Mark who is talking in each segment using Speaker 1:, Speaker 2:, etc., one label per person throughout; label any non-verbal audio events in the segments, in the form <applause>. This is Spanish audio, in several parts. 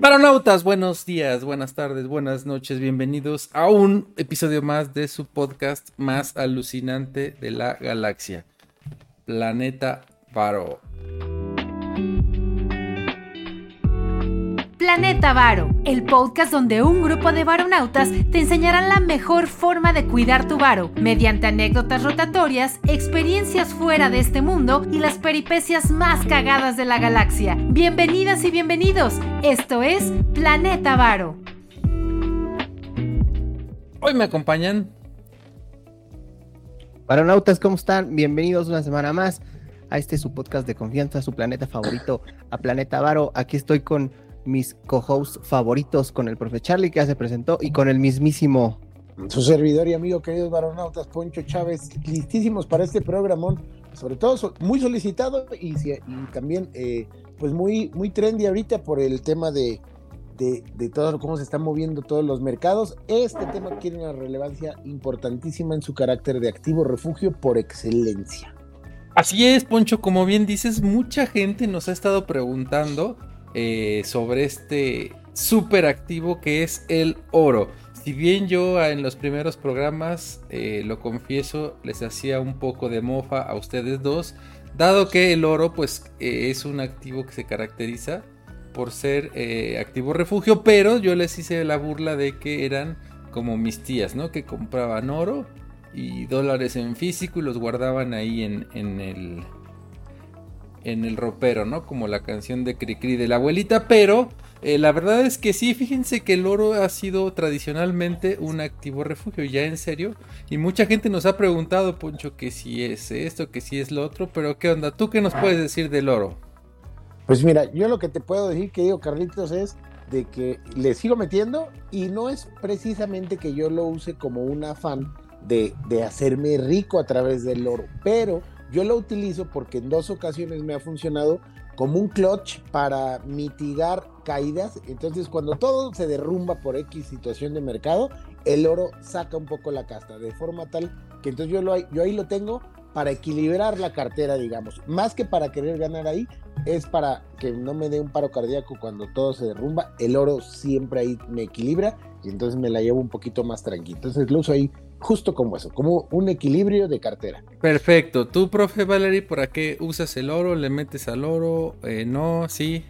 Speaker 1: Baronautas, buenos días, buenas tardes, buenas noches, bienvenidos a un episodio más de su podcast más alucinante de la galaxia, Planeta Varo.
Speaker 2: Planeta Varo, el podcast donde un grupo de varonautas te enseñarán la mejor forma de cuidar tu varo, mediante anécdotas rotatorias, experiencias fuera de este mundo y las peripecias más cagadas de la galaxia. Bienvenidas y bienvenidos, esto es Planeta Varo.
Speaker 1: Hoy me acompañan.
Speaker 3: Varonautas, ¿cómo están? Bienvenidos una semana más a este su podcast de confianza, su planeta favorito, a Planeta Varo. Aquí estoy con mis co-hosts favoritos con el profe Charlie que ya se presentó y con el mismísimo.
Speaker 4: Su servidor y amigo queridos baronautas, Poncho Chávez, listísimos para este programón, sobre todo muy solicitado y, también eh, pues muy, muy trendy ahorita por el tema de, de, de, todo cómo se están moviendo todos los mercados. Este tema tiene una relevancia importantísima en su carácter de activo refugio por excelencia.
Speaker 1: Así es, Poncho, como bien dices, mucha gente nos ha estado preguntando eh, sobre este super activo que es el oro. Si bien yo en los primeros programas, eh, lo confieso, les hacía un poco de mofa a ustedes dos, dado que el oro pues eh, es un activo que se caracteriza por ser activo refugio, pero yo les hice la burla de que eran como mis tías, ¿no? Que compraban oro y dólares en físico y los guardaban ahí en, en el en el ropero, ¿no? Como la canción de Cricri de la abuelita, pero eh, la verdad es que sí, fíjense que el oro ha sido tradicionalmente un activo refugio, ya en serio, y mucha gente nos ha preguntado, Poncho, que si es esto, que si es lo otro, pero ¿qué onda? ¿Tú qué nos puedes decir del oro?
Speaker 4: Pues mira, yo lo que te puedo decir, que digo Carlitos, es de que le sigo metiendo y no es precisamente que yo lo use como un afán de, de hacerme rico a través del oro, pero yo lo utilizo porque en dos ocasiones me ha funcionado como un clutch para mitigar caídas. Entonces, cuando todo se derrumba por X situación de mercado, el oro saca un poco la casta, de forma tal que entonces yo, lo, yo ahí lo tengo para equilibrar la cartera, digamos. Más que para querer ganar ahí, es para que no me dé un paro cardíaco cuando todo se derrumba. El oro siempre ahí me equilibra y entonces me la llevo un poquito más tranquilo. Entonces lo uso ahí justo como eso, como un equilibrio de cartera.
Speaker 1: Perfecto. ¿Tú, profe Valerie, por qué usas el oro? ¿Le metes al oro? Eh, ¿No? ¿Sí?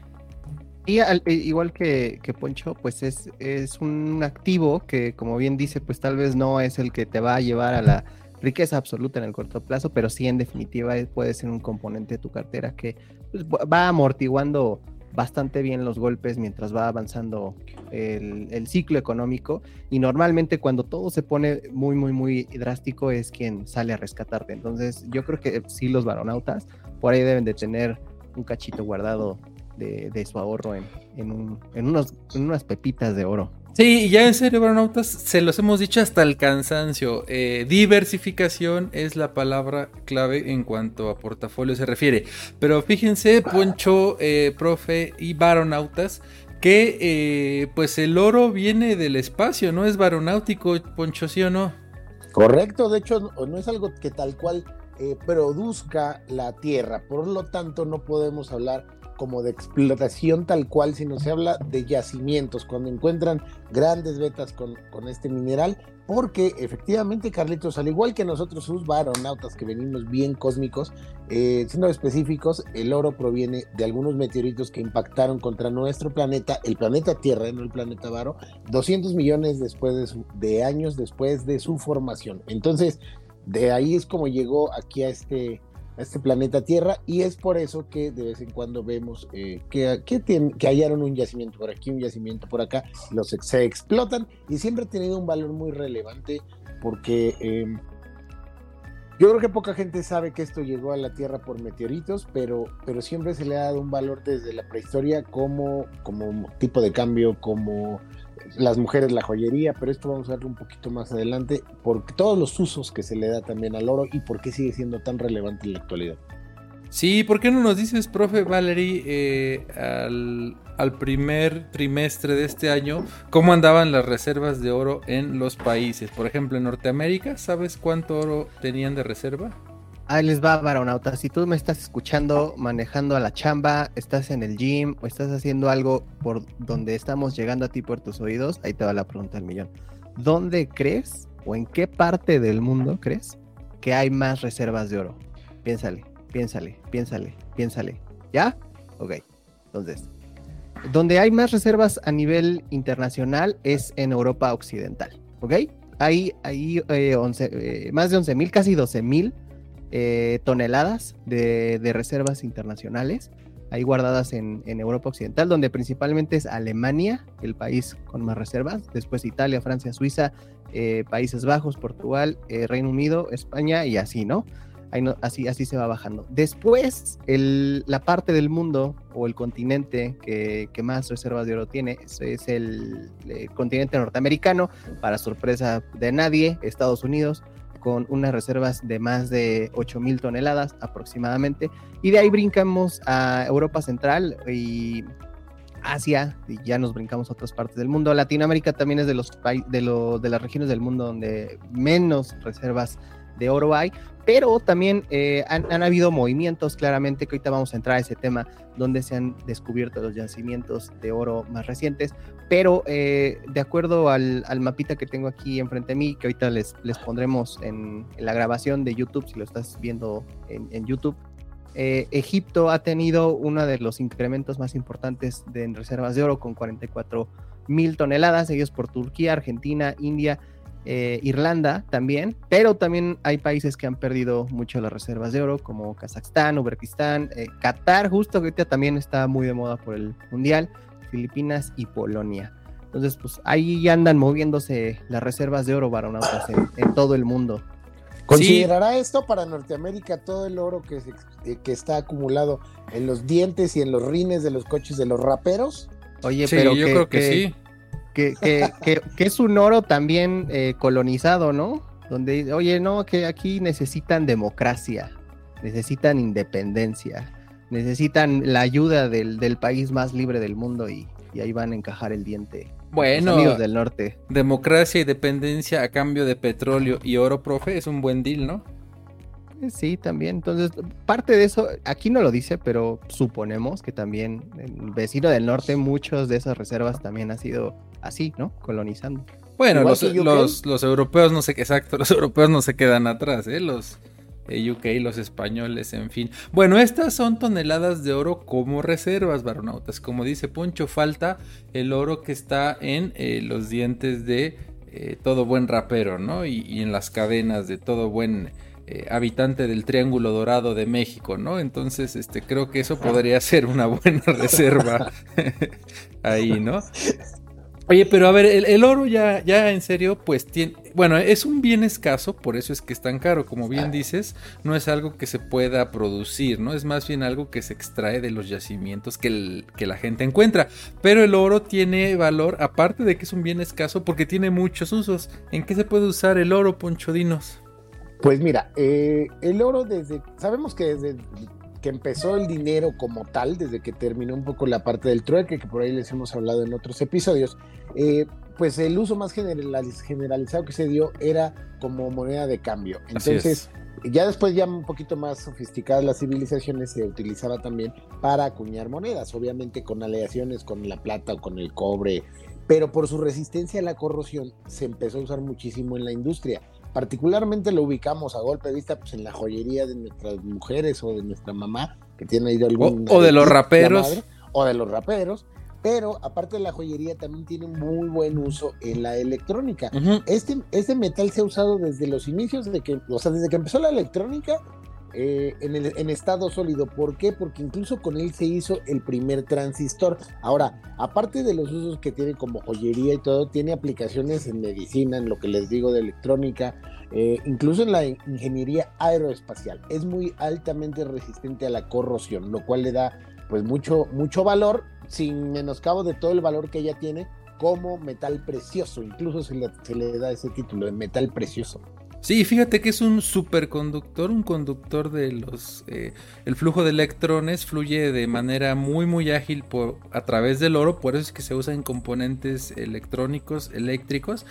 Speaker 3: Y eh, igual que, que, Poncho, pues es, es un activo que, como bien dice, pues tal vez no es el que te va a llevar a la riqueza absoluta en el corto plazo, pero sí en definitiva puede ser un componente de tu cartera que pues, va amortiguando bastante bien los golpes mientras va avanzando el, ciclo económico. Y normalmente cuando todo se pone muy muy muy drástico es quien sale a rescatarte. Entonces yo creo que sí los varonautas por ahí deben de tener un cachito guardado de, su ahorro en, en, en, unos, en unas pepitas de oro
Speaker 1: Sí, ya en serio, Baronautas, se los hemos dicho hasta el cansancio. Eh, diversificación es la palabra clave en cuanto a portafolio se refiere. Pero fíjense, Poncho, eh, profe y Baronautas, que eh, pues el oro viene del espacio, no es baronáutico, Poncho, ¿sí o no?
Speaker 4: Correcto, de hecho no es algo que tal cual produzca la Tierra, por lo tanto no podemos hablar como de explotación tal cual, sino se habla de yacimientos, cuando encuentran grandes vetas con, con este mineral, porque efectivamente, Carlitos, al igual que nosotros, sus varonautas que venimos bien cósmicos, eh, siendo específicos, el oro proviene de algunos meteoritos que impactaron contra nuestro planeta, el planeta Tierra, no el planeta Varo, 200 millones después de, de años después de su formación. Entonces, de ahí es como llegó aquí a este este planeta Tierra y es por eso que de vez en cuando vemos eh, que, que, hallaron un yacimiento por aquí, un yacimiento por acá, los se explotan y siempre ha tenido un valor muy relevante porque em, yo creo que poca gente sabe que esto llegó a la Tierra por meteoritos, pero, pero siempre se le ha dado un valor desde la prehistoria como, como tipo de cambio, como las mujeres la joyería, pero esto vamos a verlo un poquito más adelante, por todos los usos que se le da también al oro y por qué sigue siendo tan relevante en la actualidad.
Speaker 1: Sí, ¿por qué no nos dices, profe Valerie, eh, al, primer trimestre de este año, cómo andaban las reservas de oro en los países? Por ejemplo, en Norteamérica, ¿sabes cuánto oro tenían de reserva?
Speaker 3: Ahí les va, Baronauta. Si tú me estás escuchando manejando a la chamba, estás en el gym o estás haciendo algo por donde estamos llegando a ti por tus oídos, ahí te va la pregunta del millón. ¿Dónde crees o en qué parte del mundo crees que hay más reservas de oro? Piénsale, piénsale, piénsale, piénsale. ¿Ya? Ok. Entonces, donde hay más reservas a nivel internacional es en Europa Occidental. ¿Ok? Hay, hay eh, eh, más de 11 mil, casi 12 mil eh, toneladas de, reservas internacionales, ahí guardadas en, Europa Occidental, donde principalmente es Alemania, el país con más reservas, después Italia, Francia, Suiza, eh, Países Bajos, Portugal, Reino Unido, España y así, ¿no? Así, así se va bajando. Después, la parte del mundo o el continente que, más reservas de oro tiene es, el, continente norteamericano, para sorpresa de nadie, Estados Unidos, con unas reservas de más de 8 mil toneladas aproximadamente. Y de ahí brincamos a Europa Central y Asia, y ya nos brincamos a otras partes del mundo. Latinoamérica también es de, los, de las regiones del mundo donde menos reservas de oro hay, pero también eh, han, habido movimientos claramente, que ahorita vamos a entrar a ese tema, donde se han descubierto los yacimientos de oro más recientes, pero eh, de acuerdo al, mapita que tengo aquí enfrente de mí, que ahorita les, les pondremos en, la grabación de YouTube, si lo estás viendo en, YouTube, eh, Egipto ha tenido uno de los incrementos más importantes de, en reservas de oro con 44 mil toneladas, seguidos por Turquía, Argentina, India, eh, Irlanda también, pero también hay países que han perdido mucho las reservas de oro, como Kazajstán, Uzbekistán, eh, Qatar, justo que ahorita también está muy de moda por el Mundial, Filipinas y Polonia. Entonces, pues ahí andan moviéndose las reservas de oro varonautas en, en todo el mundo.
Speaker 4: ¿Considerará esto para Norteamérica todo el oro que, eh, que está acumulado en los dientes y en los rines de los coches de los raperos?
Speaker 3: Oye, pero yo creo que sí que, que, que, es un oro también eh, colonizado, ¿no? Donde, oye, no, que aquí necesitan democracia, necesitan independencia, necesitan la ayuda del, del país más libre del mundo y, y, ahí van a encajar el diente.
Speaker 1: Bueno, amigos del norte. Democracia y dependencia a cambio de petróleo y oro, profe, es un buen deal, ¿no?
Speaker 3: Sí, también. Entonces, parte de eso, aquí no lo dice, pero suponemos que también el vecino del norte, muchos de esas reservas también ha sido así, ¿no? Colonizando.
Speaker 1: Bueno, los, los, europeos no sé qué exacto, los europeos no se quedan atrás, ¿eh? Los eh, UK, los españoles, en fin. Bueno, estas son toneladas de oro como reservas, baronautas. Como dice Poncho, falta el oro que está en eh, los dientes de eh, todo buen rapero, ¿no? y en las cadenas de todo buen eh, habitante del Triángulo Dorado de México, ¿no? Entonces, este, creo que eso podría ser una buena <laughs> reserva <laughs> ahí, ¿no? Oye, pero a ver, el, oro ya, ya en serio, pues tiene, bueno, es un bien escaso, por eso es que es tan caro, como bien dices, no es algo que se pueda producir, ¿no? Es más bien algo que se extrae de los yacimientos que, que la gente encuentra. Pero el oro tiene valor, aparte de que es un bien escaso, porque tiene muchos usos. ¿En qué se puede usar el oro, Ponchodinos?
Speaker 4: Pues mira, eh, el oro desde, sabemos que desde que empezó el dinero como tal, desde que terminó un poco la parte del trueque, que por ahí les hemos hablado en otros episodios, eh, pues el uso más generalizado que se dio era como moneda de cambio. Entonces, ya después, ya un poquito más sofisticadas las civilizaciones, se utilizaba también para acuñar monedas, obviamente con aleaciones con la plata o con el cobre, pero por su resistencia a la corrosión se empezó a usar muchísimo en la industria particularmente lo ubicamos a golpe de vista pues, en la joyería de nuestras mujeres o de nuestra mamá, que tiene ahí algún...
Speaker 1: O, de los raperos.
Speaker 4: o de los raperos. Pero aparte de la joyería, también tiene muy buen uso en la electrónica. este, este metal se ha usado desde los inicios de que, o sea, desde que empezó la electrónica, eh, en, el, en, estado sólido. ¿Por qué? Porque incluso con él se hizo el primer transistor. Ahora, aparte de los usos que tiene como joyería y todo, tiene aplicaciones en medicina, en lo que les digo de electrónica, eh, incluso en la ingeniería aeroespacial. Es muy altamente resistente a la corrosión, lo cual le da pues mucho, mucho valor, sin menoscabo de todo el valor que ella tiene como metal precioso. Incluso se le, se le da ese título de metal precioso.
Speaker 1: Sí, fíjate que es un superconductor, un conductor de los... Eh, el flujo de electrones fluye de manera muy muy ágil por, a través del oro, por eso es que se usa en componentes electrónicos, eléctricos.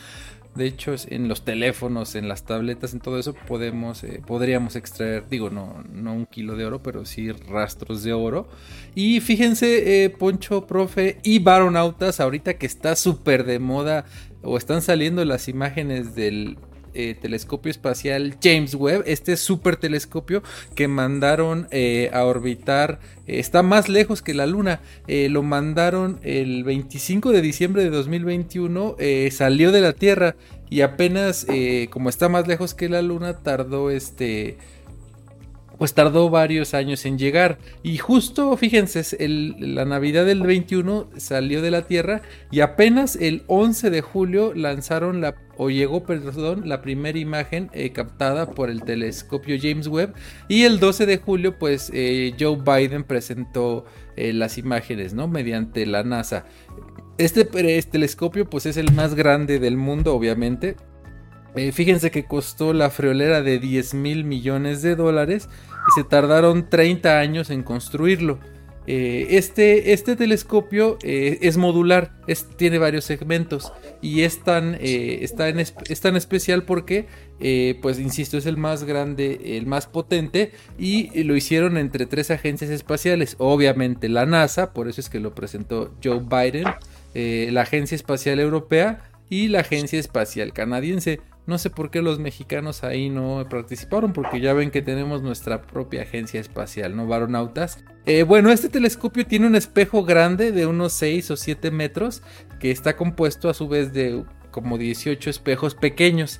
Speaker 1: De hecho, en los teléfonos, en las tabletas, en todo eso podemos, eh, podríamos extraer, digo, no, no un kilo de oro, pero sí rastros de oro. Y fíjense, eh, Poncho, profe y Baronautas, ahorita que está súper de moda o están saliendo las imágenes del eh, telescopio espacial James Webb, este super telescopio que mandaron eh, a orbitar, eh, está más lejos que la Luna, lo mandaron el 25 de diciembre de 2021, salió de la Tierra y apenas como está más lejos que la Luna tardó este pues tardó varios años en llegar. Y justo, fíjense, la Navidad del 21 salió de la Tierra y apenas el 11 de julio lanzaron la, o llegó, perdón, la primera imagen eh, captada por el telescopio James Webb. Y el 12 de julio, pues eh, Joe Biden presentó eh, las imágenes, ¿no? Mediante la NASA. Este, este telescopio, pues es el más grande del mundo, obviamente. fíjense que costó la friolera de 10 mil millones de dólares y se tardaron 30 años en construirlo. Eh, este, este, telescopio eh, es modular, tiene varios segmentos y es tan, eh, es tan especial porque, pues insisto, es el más grande, el más potente y lo hicieron entre tres agencias espaciales. Obviamente la NASA, por eso es que lo presentó Joe Biden, la Agencia Espacial Europea y la Agencia Espacial Canadiense. No sé por qué los mexicanos ahí no participaron, porque ya ven que tenemos nuestra propia agencia espacial, ¿no? Varonautas. Eh, bueno, este telescopio tiene un espejo grande de unos 6 o 7 metros, que está compuesto a su vez de como 18 espejos pequeños.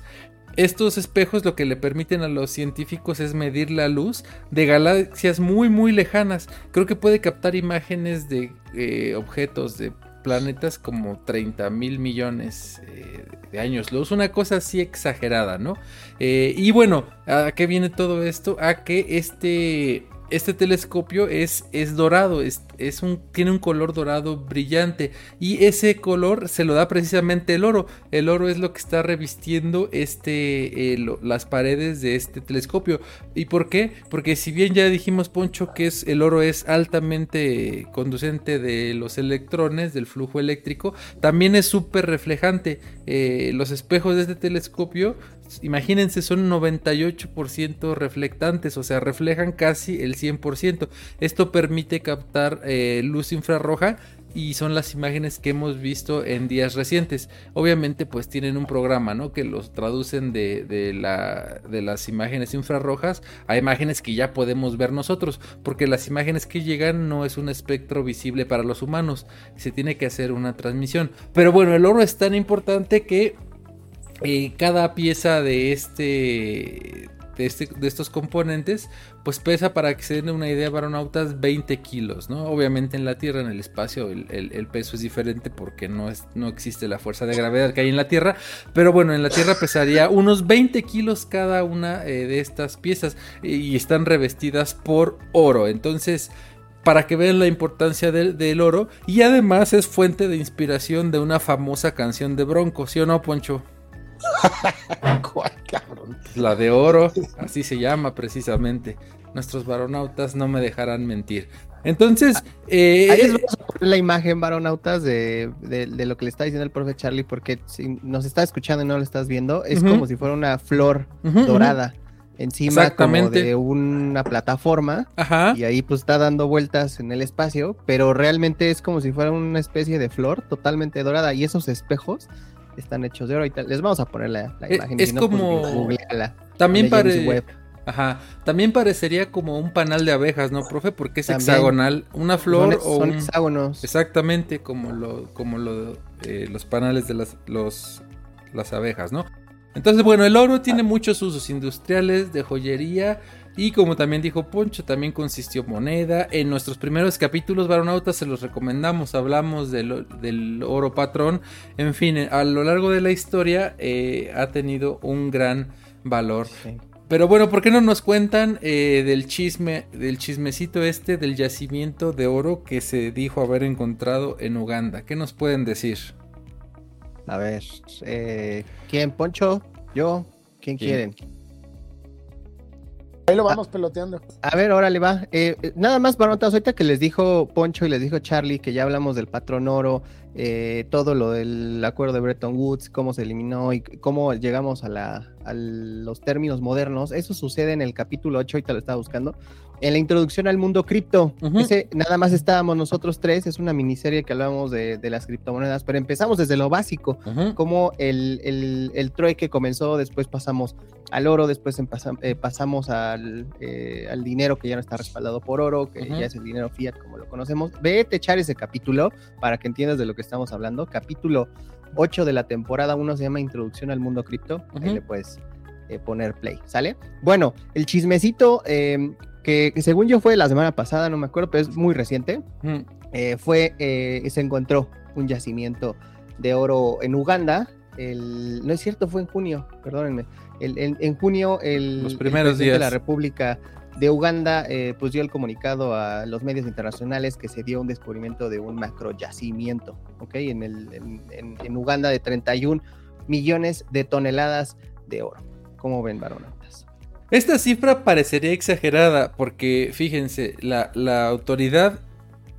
Speaker 1: Estos espejos lo que le permiten a los científicos es medir la luz de galaxias muy muy lejanas. Creo que puede captar imágenes de eh, objetos de planetas como 30 mil millones eh, de años luz, una cosa así exagerada, ¿no? Eh, y bueno, ¿a qué viene todo esto? A que este este telescopio es, es dorado, es, es, un, tiene un color dorado brillante y ese color se lo da precisamente el oro. El oro es lo que está revistiendo este, eh, las paredes de este telescopio. ¿Y por qué? Porque si bien ya dijimos, Poncho, que es, el oro es altamente conducente de los electrones, del flujo eléctrico, también es súper reflejante. Eh, los espejos de este telescopio imagínense, son 98% reflectantes, o sea, reflejan casi el 100%. Esto permite captar eh, luz infrarroja y son las imágenes que hemos visto en días recientes. Obviamente pues tienen un programa ¿no? que los traducen de, de, la, de, las imágenes infrarrojas a imágenes que ya podemos ver nosotros, porque las imágenes que llegan no es un espectro visible para los humanos, se tiene que hacer una transmisión. Pero bueno, el oro es tan importante que eh, cada pieza de este, de este, de estos componentes pues pesa para que se den una idea varonautas 20 kilos no obviamente en la tierra en el espacio el, peso es diferente porque no, es, no existe la fuerza de gravedad que hay en la tierra pero bueno en la tierra pesaría unos 20 kilos cada una eh, de estas piezas y están revestidas por oro entonces para que vean la importancia del, del, oro y además es fuente de inspiración de una famosa canción de Bronco, ¿sí o no, Poncho? <laughs>
Speaker 4: ¿Cuál cabrón?
Speaker 1: La de oro, así se llama precisamente. Nuestros varonautas no me dejarán mentir. Entonces,
Speaker 3: eh, ahí les vamos a poner la imagen, varonautas, de, lo que le está diciendo el profe Charlie, porque si nos está escuchando y no lo estás viendo, es como si fuera una flor dorada encima como de una plataforma Ajá. y ahí pues está dando vueltas en el espacio, pero realmente es como si fuera una especie de flor totalmente dorada y esos espejos están hechos de oro y tal. Les vamos a poner la,
Speaker 1: eh, imagen. Es, pues, como... también parece... Ajá, también parecería como un panal de abejas, ¿no, profe? Porque es hexagonal, una flor
Speaker 3: o son hexágonos.
Speaker 1: Exactamente, como lo, como lo, eh, los panales de las, los, las abejas, ¿no? Entonces, bueno, el oro tiene muchos usos industriales, de joyería, y como también dijo Poncho, también consistió moneda. En nuestros primeros capítulos, Baronautas, se los recomendamos. Hablamos del, oro patrón. En fin, a lo largo de la historia eh, ha tenido un gran valor. Pero bueno, ¿por qué no nos cuentan eh, del chisme, del chismecito este del yacimiento de oro que se dijo haber encontrado en Uganda? ¿Qué nos pueden decir?
Speaker 3: A ver, eh, ¿quién? ¿Poncho? ¿Yo? ¿Quién, ¿Quién? quieren?
Speaker 4: Ahí lo vamos peloteando.
Speaker 3: A ver, órale, va. Eh, eh, nada más, Barotas, ahorita que les dijo Poncho y les dijo Charlie que ya hablamos del patrón oro, eh, todo lo del acuerdo de Bretton Woods, cómo se eliminó y cómo llegamos a, la, a los términos modernos. Eso sucede en el capítulo 8, ahorita lo estaba buscando en la introducción al mundo cripto. Ese, nada más estábamos nosotros tres, es una miniserie que hablamos de, las criptomonedas, pero empezamos desde lo básico, como el, el, el, trueque comenzó, después pasamos al oro, después eh, pasamos al, eh, al, dinero que ya no está respaldado por oro, que ya es el dinero fiat como lo conocemos. Vete echar ese capítulo para que entiendas de lo que estamos hablando. Capítulo 8 de la temporada 1 se llama Introducción al mundo cripto. Ahí le puedes eh, poner play, ¿sale? Bueno, el chismecito em, que, según yo fue la semana pasada, no me acuerdo, pero es muy reciente, eh, fue, eh, se encontró un yacimiento de oro en Uganda. El, no es cierto, fue en junio, perdónenme. El, en, junio, el,
Speaker 1: Los primeros días.
Speaker 3: de la República de Uganda eh, pues dio el comunicado a los medios internacionales que se dio un descubrimiento de un macro yacimiento, ¿ok? En, el, en, en Uganda de 31 millones de toneladas de oro. ¿Cómo ven, varonatas?
Speaker 1: Esta cifra parecería exagerada porque, fíjense, la, autoridad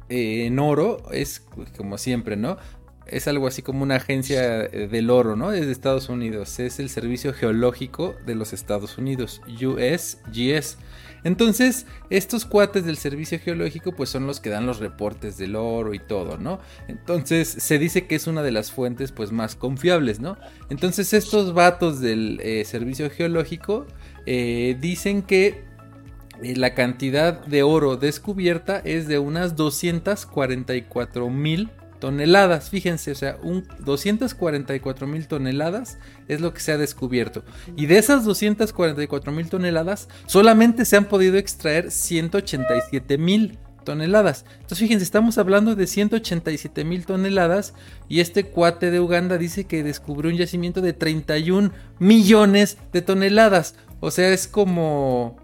Speaker 1: eh, en oro es como siempre, ¿no? Es algo así como una agencia del oro, ¿no? Es de Estados Unidos. Es el Servicio Geológico de los Estados Unidos, USGS. Entonces, estos cuates del servicio geológico pues son los que dan los reportes del oro y todo, ¿no? Entonces, se dice que es una de las fuentes pues más confiables, ¿no? Entonces, estos vatos del eh, servicio geológico eh, dicen que eh, la cantidad de oro descubierta es de unas 244 mil toneladas. Fíjense, o sea, un 244 mil toneladas es lo que se ha descubierto. Y de esas 244 mil toneladas, solamente se han podido extraer 187 mil toneladas. Entonces, fíjense, estamos hablando de 187 mil toneladas. Y este cuate de Uganda dice que descubrió un yacimiento de 31 millones de toneladas. O sea, es como.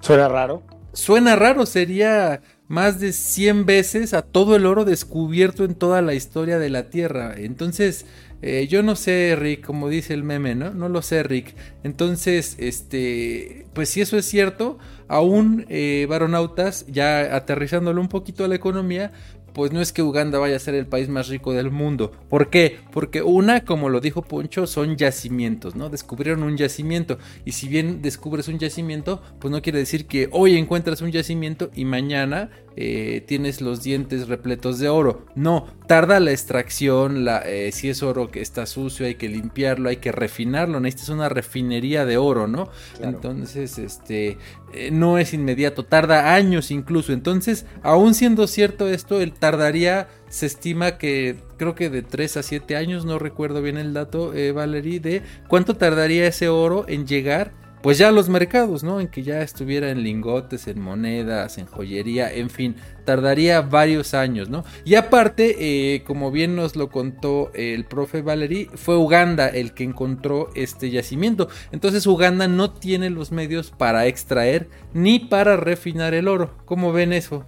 Speaker 4: Suena raro.
Speaker 1: Suena raro, sería más de 100 veces a todo el oro descubierto en toda la historia de la Tierra. Entonces, eh, yo no sé, Rick, como dice el meme, ¿no? No lo sé, Rick. Entonces, este, pues si eso es cierto, aún eh, varonautas, ya aterrizándolo un poquito a la economía, pues no es que Uganda vaya a ser el país más rico del mundo. ¿Por qué? Porque una, como lo dijo Poncho, son yacimientos, ¿no? Descubrieron un yacimiento. Y si bien descubres un yacimiento, pues no quiere decir que hoy encuentras un yacimiento y mañana eh, tienes los dientes repletos de oro. No, tarda la extracción, la, eh, si es oro que está sucio hay que limpiarlo, hay que refinarlo, necesitas una refinería de oro, ¿no? Entonces, este, eh, no es inmediato, tarda años incluso. Entonces, aún siendo cierto esto, él tardaría, se estima que creo que de 3 a 7 años, no recuerdo bien el dato, Valerie, de cuánto tardaría ese oro en llegar pues ya los mercados, ¿no? En que ya estuviera en lingotes, en monedas, en joyería, en fin, tardaría varios años, ¿no? Y aparte, eh, como bien nos lo contó el profe Valery, fue Uganda el que encontró este yacimiento. Entonces Uganda no tiene los medios para extraer ni para refinar el oro. ¿Cómo ven eso?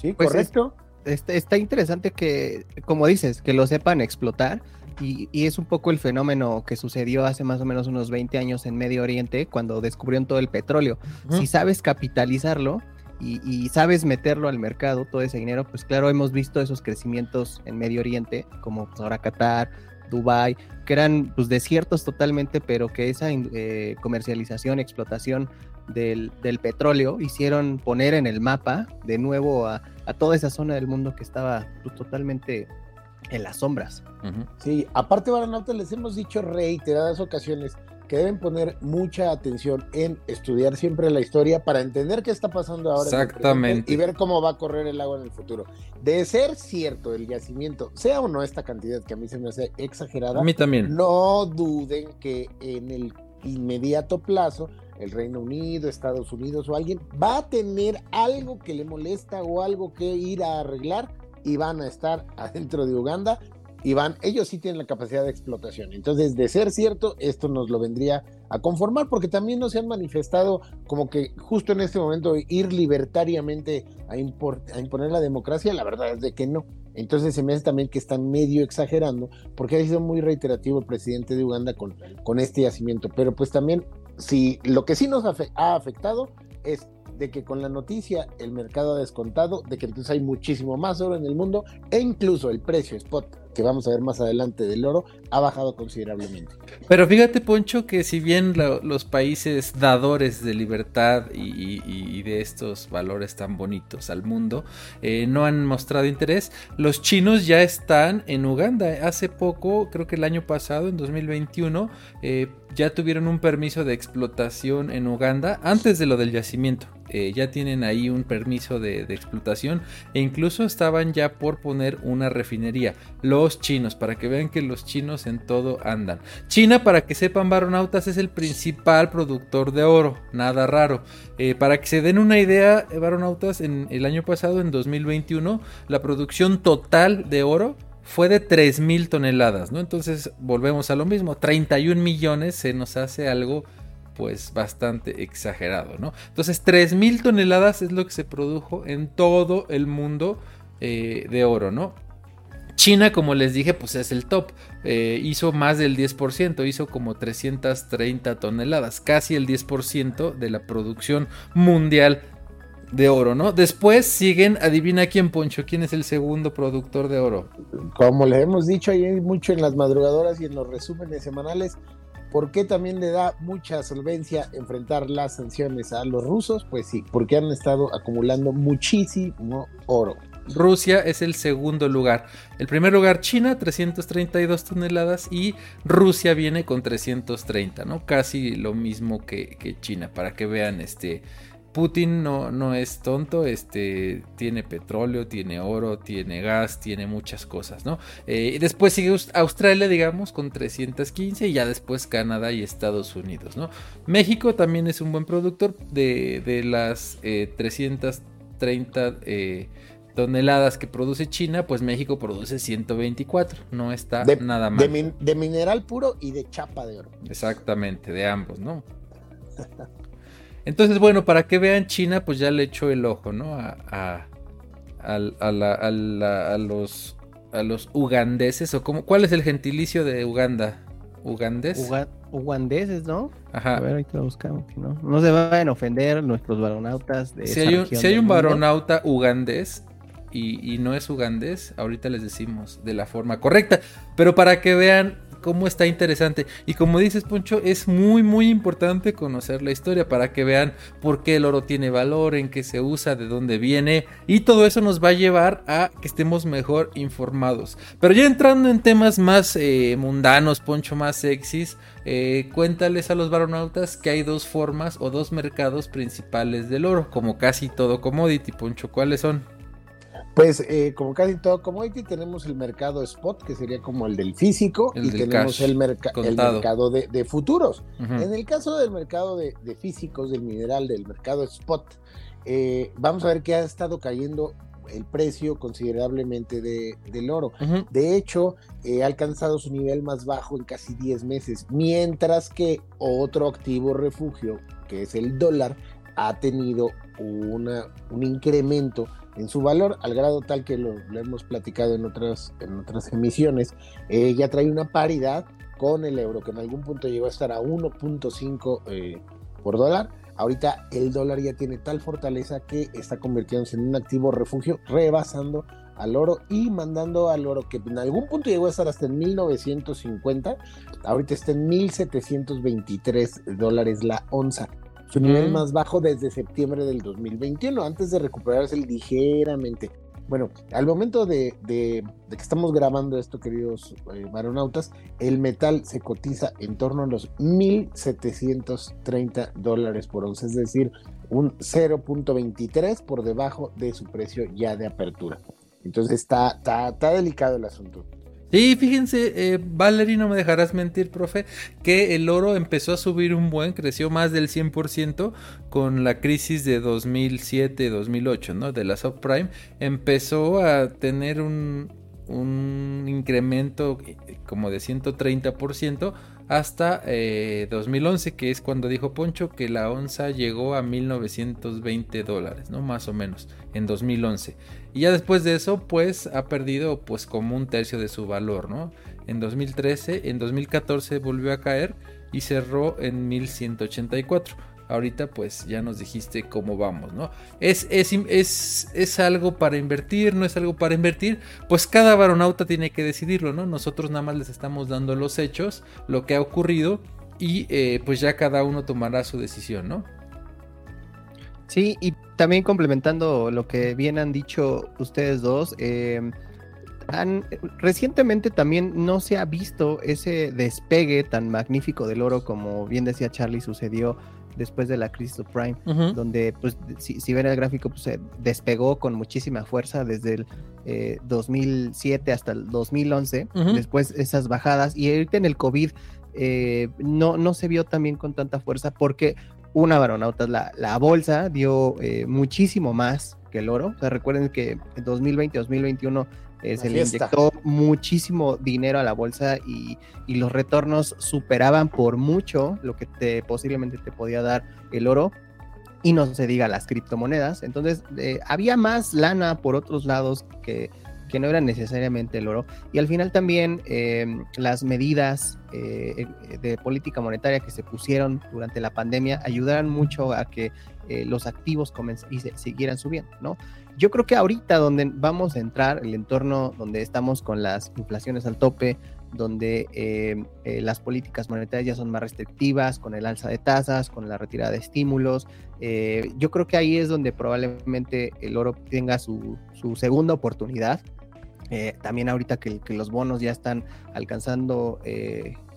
Speaker 3: Sí, pues correcto. está interesante que, como dices, que lo sepan explotar y, es un poco el fenómeno que sucedió hace más o menos unos 20 años en Medio Oriente cuando descubrieron todo el petróleo. Si sabes capitalizarlo y, sabes meterlo al mercado, todo ese dinero, pues claro, hemos visto esos crecimientos en Medio Oriente, como pues, ahora Qatar, Dubai, que eran pues, desiertos totalmente, pero que esa eh, comercialización, explotación del, petróleo hicieron poner en el mapa de nuevo a, toda esa zona del mundo que estaba pues, totalmente en las sombras.
Speaker 4: Sí, aparte, Baranautas, les hemos dicho reiteradas ocasiones que deben poner mucha atención en estudiar siempre la historia para entender qué está pasando ahora.
Speaker 1: Exactamente.
Speaker 4: y ver cómo va a correr el agua en el futuro. De ser cierto el yacimiento, sea o no esta cantidad que a mí se me hace exagerada,
Speaker 1: a mí también.
Speaker 4: No duden que en el inmediato plazo el Reino Unido, Estados Unidos o alguien va a tener algo que le molesta o algo que ir a arreglar y van a estar <laughs> adentro de Uganda y van, ellos sí tienen la capacidad de explotación. Entonces, de ser cierto, esto nos lo vendría a conformar porque también no se han manifestado como que justo en este momento ir libertariamente a, imponer la democracia, la verdad es de que no. Entonces se me hace también que están medio exagerando porque ha sido muy reiterativo el presidente de Uganda con, con este yacimiento. Pero pues también si lo que sí nos ha afectado es de que con la noticia el mercado ha descontado, de que entonces hay muchísimo más oro en el mundo e incluso el precio spot que vamos a ver más adelante del oro, ha bajado considerablemente.
Speaker 1: Pero fíjate, Poncho, que si bien los países dadores de libertad y, de estos valores tan bonitos al mundo eh, no han mostrado interés, los chinos ya están en Uganda. Hace poco, creo que el año pasado, en 2021, eh, ya tuvieron un permiso de explotación en Uganda antes de lo del yacimiento. Eh, ya tienen ahí un permiso de, explotación e incluso estaban ya por poner una refinería. Los chinos, para que vean que los chinos en todo andan. China, para que sepan, Baronautas es el principal productor de oro, nada raro. Eh, para que se den una idea, Baronautas, en el año pasado, en 2021, la producción total de oro fue de 3 mil toneladas, ¿no? Entonces volvemos a lo mismo, 31 millones se nos hace algo pues bastante exagerado, ¿no? Entonces 3.000 toneladas es lo que se produjo en todo el mundo eh, de oro, ¿no? China, como les dije, pues es el top. Eh, hizo más del 10%, hizo como 330 toneladas, casi el 10% de la producción mundial de oro, ¿no? Después siguen, adivina quién, Poncho, quién es el segundo productor de oro.
Speaker 4: Como les hemos dicho ahí mucho en las madrugadoras y en los resúmenes semanales, ¿Por qué también le da mucha solvencia enfrentar las sanciones a los rusos? Pues sí, porque han estado acumulando muchísimo oro.
Speaker 1: Rusia es el segundo lugar. El primer lugar China, 332 toneladas y Rusia viene con 330, ¿no? Casi lo mismo que, que China, para que vean este Putin no, no es tonto, este, tiene petróleo, tiene oro, tiene gas, tiene muchas cosas, ¿no? Eh, después sigue Australia, digamos, con 315 y ya después Canadá y Estados Unidos, ¿no? México también es un buen productor de, las 330 eh, eh, toneladas que produce China, pues México produce 124, no está nada mal.
Speaker 4: De, de mineral puro y de chapa de oro.
Speaker 1: Exactamente, de ambos, ¿no? <laughs> Entonces, bueno, para que vean, China pues ya le echó el ojo, ¿no? A, a, a, los, a los ugandeses, o como, ¿cuál es el gentilicio de Uganda? ¿Ugandés?
Speaker 3: ugandeses, ¿no? Ajá. A ver, ahorita lo buscamos, ¿no? No se van a ofender nuestros varonautas de
Speaker 1: Si hay un, si hay un varonauta ugandés, y, y, no es ugandés, ahorita les decimos de la forma correcta. Pero para que vean cómo está interesante. Y como dices, Poncho, es muy, muy importante conocer la historia para que vean por qué el oro tiene valor, en qué se usa, de dónde viene. Y todo eso nos va a llevar a que estemos mejor informados. Pero ya entrando en temas más eh, mundanos, Poncho, más sexys, eh, cuéntales a los baronautas que hay dos formas o dos mercados principales del oro, como casi todo commodity, Poncho. ¿Cuáles son?
Speaker 4: Pues eh, como casi todo commodity tenemos el mercado spot, que sería como el del físico, y tenemos el, mercado de, futuros. En el caso del mercado de, físicos, del mineral, del mercado spot, eh, vamos a ver que ha estado cayendo el precio considerablemente del oro. De hecho, eh, ha alcanzado su nivel más bajo en casi 10 meses, mientras que otro activo refugio, que es el dólar, ha tenido una, un incremento en su valor, al grado tal que lo, hemos platicado en otras, en otras emisiones, eh, ya trae una paridad con el euro, que en algún punto llegó a estar a 1.5 eh, por dólar. Ahorita el dólar ya tiene tal fortaleza que está convirtiéndose en un activo refugio, rebasando al oro y mandando al oro que en algún punto llegó a estar hasta en 1950, ahorita está en 1723 dólares la onza su nivel mm. más bajo desde septiembre del 2021, antes de recuperarse ligeramente. Bueno, al momento de, que estamos grabando esto, queridos eh, el metal se cotiza en torno a los 1.730 dólares por once, es decir, un 0.23 por debajo de su precio ya de apertura. Entonces está, está, está delicado el asunto.
Speaker 1: Sí, fíjense, eh, Valerie, no me dejarás mentir, profe, que el oro empezó a subir un buen, creció más del 100% con la crisis de 2007-2008, ¿no? De la subprime. Empezó a tener un, un incremento como de 130% hasta 2011, que es cuando dijo Poncho que la onza llegó a 1920 dólares, ¿no? Más o menos, en 2011. Y ya después de eso, pues ha perdido pues como un tercio de su valor, ¿no? En 2013, en 2014 volvió a caer y cerró en 1184. Ahorita pues ya nos dijiste cómo vamos, ¿no? ¿Es, es, es, es algo para invertir? ¿No es algo para invertir? Pues cada varonauta tiene que decidirlo, ¿no? Nosotros nada más les estamos dando los hechos, lo que ha ocurrido y eh, pues ya cada uno tomará su decisión, ¿no?
Speaker 3: Sí, y también complementando lo que bien han dicho ustedes dos, eh, han, recientemente también no se ha visto ese despegue tan magnífico del oro como bien decía Charlie sucedió después de la crisis subprime, donde pues si, ven el gráfico pues se despegó con muchísima fuerza desde el 2007 eh, hasta el 2011, después esas bajadas y ahorita en el COVID eh, no, no se vio también con tanta fuerza porque una varonauta, la, la bolsa dio eh, muchísimo más que el oro, o sea recuerden que en 2020-2021 eh, se le inyectó muchísimo dinero a la bolsa y, los retornos superaban por mucho lo que te, posiblemente te podía dar el oro y no se diga las criptomonedas. Entonces eh, había más lana por otros lados que, que, no era necesariamente el oro. Y al final también em, las medidas eh, de política monetaria que se pusieron durante la pandemia ayudaron mucho a que los activos y se, siguieran subiendo, ¿no? Yo creo que ahorita donde vamos a entrar, el entorno donde estamos con las inflaciones al tope, donde eh, eh, las políticas monetarias ya son más restrictivas, con el alza de tasas, con la retirada de estímulos, eh, yo creo que ahí es donde probablemente el oro tenga su, segunda oportunidad. también ahorita que, los bonos ya están alcanzando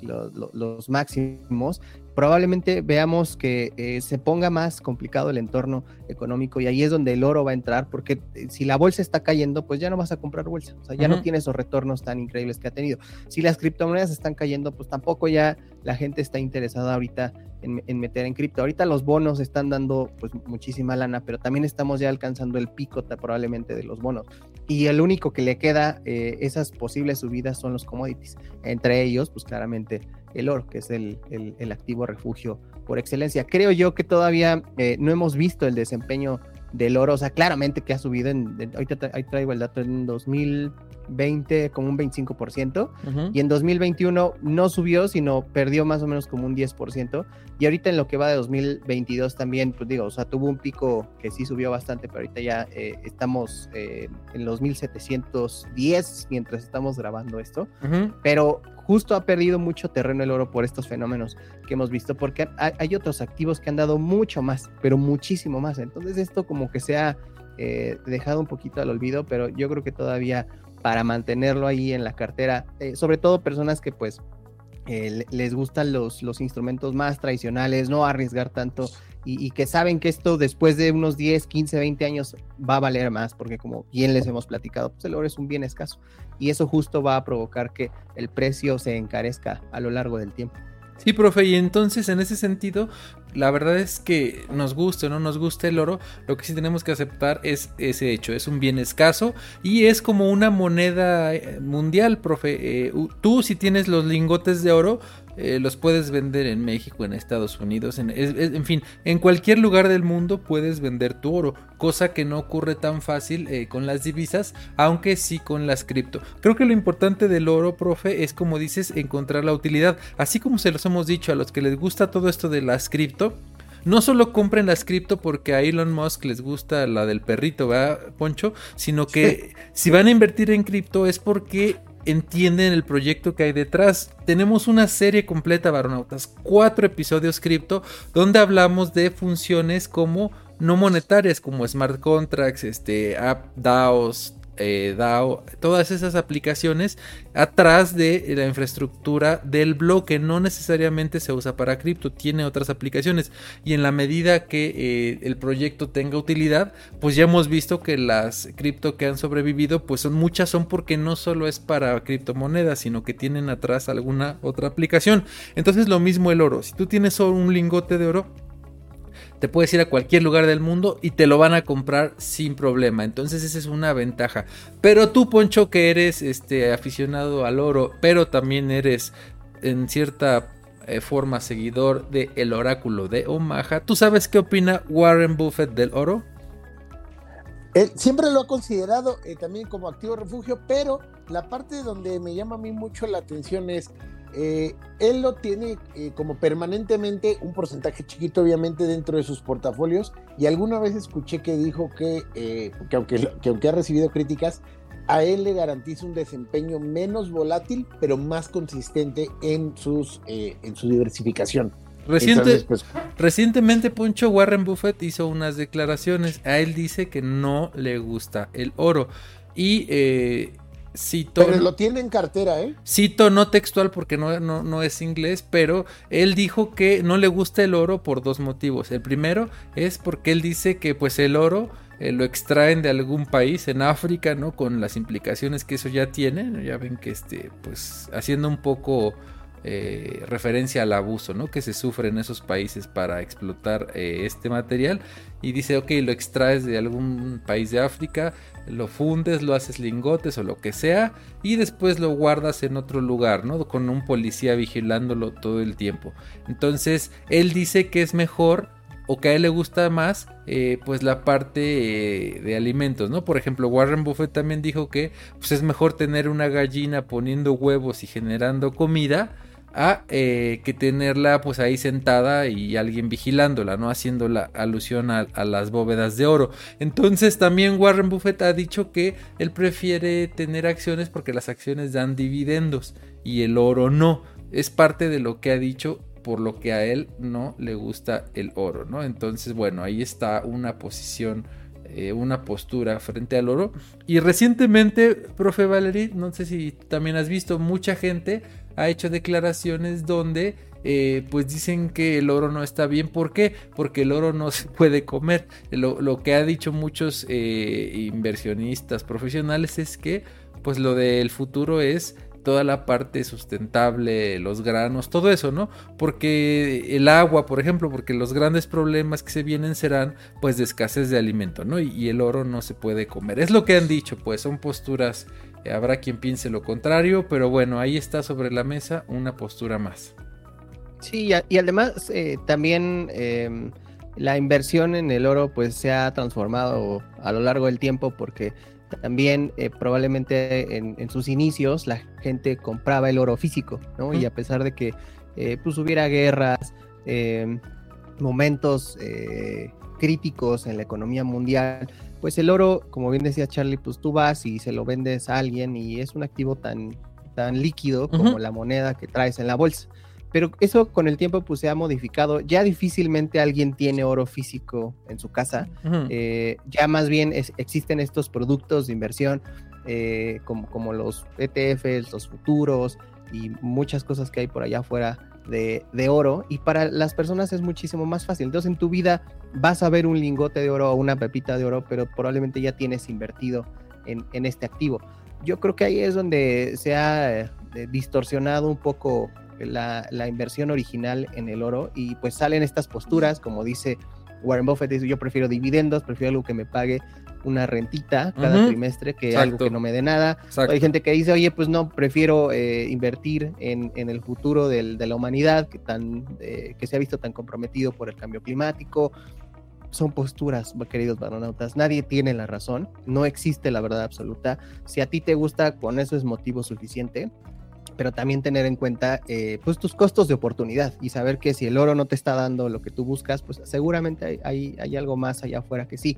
Speaker 3: los máximos, probablemente veamos que eh, se ponga más complicado el entorno económico y ahí es donde el oro va a entrar, porque eh, si la bolsa está cayendo, pues ya no vas a comprar bolsa, o sea, ya no tiene esos retornos tan increíbles que ha tenido. Si las criptomonedas están cayendo, pues tampoco ya la gente está interesada ahorita en, meter en cripto. Ahorita los bonos están dando pues muchísima lana, pero también estamos ya alcanzando el pico probablemente de los bonos. Y el único que le queda eh, esas posibles subidas son los commodities. Entre ellos, pues claramente el oro, que es el, activo refugio por excelencia. Creo yo que todavía eh, no hemos visto el desempeño del oro, o sea, claramente que ha subido en, ahorita ahí traigo el dato, en 2020 como un 25%, y en 2021 no subió, sino perdió más o menos como un 10%, y ahorita en lo que va de 2022 también, pues digo, o sea, tuvo un pico que sí subió bastante, pero ahorita ya eh, estamos eh, en los 1710 mientras estamos grabando esto, pero justo ha perdido mucho terreno el oro por estos fenómenos que hemos visto, porque hay, otros activos que han dado mucho más, pero muchísimo más. Entonces esto como que se ha eh, dejado un poquito al olvido, pero yo creo que todavía para mantenerlo ahí en la cartera, eh, sobre todo personas que pues eh, les gustan los, los instrumentos más tradicionales, no arriesgar tanto y, que saben que esto después de unos 10, 15, 20 años va a valer más, porque como bien les hemos platicado, pues el oro es un bien escaso y eso justo va a provocar que el precio se encarezca a lo largo del tiempo.
Speaker 1: Sí, profe, y entonces en ese sentido, la verdad es que nos guste o no nos guste el oro, lo que sí tenemos que aceptar es ese hecho, es un bien escaso y es como una moneda eh, mundial, profe. Eh, tú si tienes los lingotes de oro, eh, los puedes vender en México, en Estados Unidos, en, fin, en cualquier lugar del mundo puedes vender tu oro, cosa que no ocurre tan fácil eh, con las divisas, aunque sí con las cripto. Creo que lo importante del oro, profe, es como dices, encontrar la utilidad. Así como se los hemos dicho a los que les gusta todo esto de las cripto, no solo compren las cripto porque a Elon Musk les gusta la del perrito, ¿verdad, Poncho? Sino que si van a invertir en cripto es porque entienden el proyecto que hay detrás. Tenemos una serie completa, Baronautas, cuatro episodios cripto, donde hablamos de funciones como no monetarias, como smart contracts, este, app DAOs, eh, DAO, todas esas aplicaciones atrás de la infraestructura del bloque. No necesariamente se usa para cripto, tiene otras aplicaciones. Y en la medida que eh, el proyecto tenga utilidad, pues ya hemos visto que las cripto que han sobrevivido, pues son muchas, son porque no solo es para criptomonedas, sino que tienen atrás alguna otra aplicación. Entonces lo mismo el oro. Si tú tienes solo un lingote de oro, te puedes ir a cualquier lugar del mundo y te lo van a comprar sin problema. Entonces esa es una ventaja. Pero tú, Poncho, que eres este, aficionado al oro, pero también eres en cierta eh, forma seguidor el oráculo de Omaha, ¿tú sabes qué opina Warren Buffett del oro?
Speaker 4: Él siempre lo ha considerado eh, también como activo refugio, pero la parte donde me llama a mí mucho la atención es eh, él lo tiene eh, como permanentemente un porcentaje chiquito, obviamente, dentro de sus portafolios. Y alguna vez escuché que dijo que, eh, que, aunque, que aunque ha recibido críticas, a él le garantiza un desempeño menos volátil, pero más consistente en, sus, en su diversificación.
Speaker 1: Reciente, pues, recientemente Poncho Warren Buffett hizo unas declaraciones. A él dice que no le gusta el oro. Y Cito,
Speaker 4: pero lo tiene en cartera, ¿eh?
Speaker 1: Cito no textual porque no, no, es inglés, pero él dijo que no le gusta el oro por dos motivos. El primero es porque él dice que pues el oro eh, lo extraen de algún país en África, ¿no? Con las implicaciones que eso ya tiene. Ya ven que este, pues haciendo un poco eh, referencia al abuso que se sufre en esos países para explotar eh, este material y dice ok lo extraes de algún país de África lo fundes lo haces lingotes o lo que sea y después lo guardas en otro lugar ¿no? con un policía vigilándolo todo el tiempo entonces él dice que es mejor o que a él le gusta más eh, pues la parte de alimentos, ¿no? Por ejemplo, Warren Buffett también dijo que pues es mejor tener una gallina poniendo huevos y generando comida a eh, que tenerla pues ahí sentada y alguien vigilándola, ¿no? Haciendo la alusión a, las bóvedas de oro. Entonces también Warren Buffett ha dicho que él prefiere tener acciones porque las acciones dan dividendos y el oro no. Es parte de lo que ha dicho por lo que a él no le gusta el oro, ¿no? Entonces, bueno, ahí está una posición eh, una postura frente al oro. Y recientemente, profe Valerie, no sé si también has visto, mucha gente ha hecho declaraciones donde eh, pues dicen que el oro no está bien. ¿Por qué? Porque el oro no se puede comer. Lo, que ha dicho muchos eh, inversionistas profesionales es que pues lo del futuro es toda la parte sustentable, los granos, todo eso, ¿no? Porque el agua, por ejemplo, porque los grandes problemas que se vienen serán pues de escasez de alimento, ¿no? Y, y el oro no se puede comer. Es lo que han dicho, pues son posturas Habrá quien piense lo contrario, pero bueno, ahí está sobre la mesa una postura más.
Speaker 3: Sí, y además eh, también em, la inversión en el oro pues se ha transformado a lo largo del tiempo porque también eh, probablemente en, sus inicios la gente compraba el oro físico, ¿no? Y a pesar de que eh, pues hubiera guerras, em, momentos críticos en la economía mundial, pues el oro, como bien decía Charlie, pues tú vas y se lo vendes a alguien y es un activo tan, tan líquido como la moneda que traes en la bolsa. Pero eso con el tiempo pues se ha modificado. Ya difícilmente alguien tiene oro físico en su casa. Eh, ya más bien existen estos productos de inversión eh, como, como los ETFs, los futuros y muchas cosas que hay por allá afuera de, oro y para las personas es muchísimo más fácil. Entonces en tu vida vas a ver un lingote de oro o una pepita de oro, pero probablemente ya tienes invertido en, este activo. Yo creo que ahí es donde se ha eh, distorsionado un poco la, la, inversión original en el oro y pues salen estas posturas, como dice Warren Buffett, dice yo prefiero dividendos, prefiero algo que me pague una rentita cada trimestre que algo que no me dé nada. Hay gente que dice, oye, pues no, prefiero eh, invertir en, el futuro de la humanidad que, tan, eh, que se ha visto tan comprometido por el cambio climático. Son posturas, queridos baronautas. Nadie tiene la razón. No existe la verdad absoluta. Si a ti te gusta, con eso es motivo suficiente pero también tener en cuenta eh, pues tus costos de oportunidad y saber que si el oro no te está dando lo que tú buscas, pues seguramente hay, hay algo más allá afuera que sí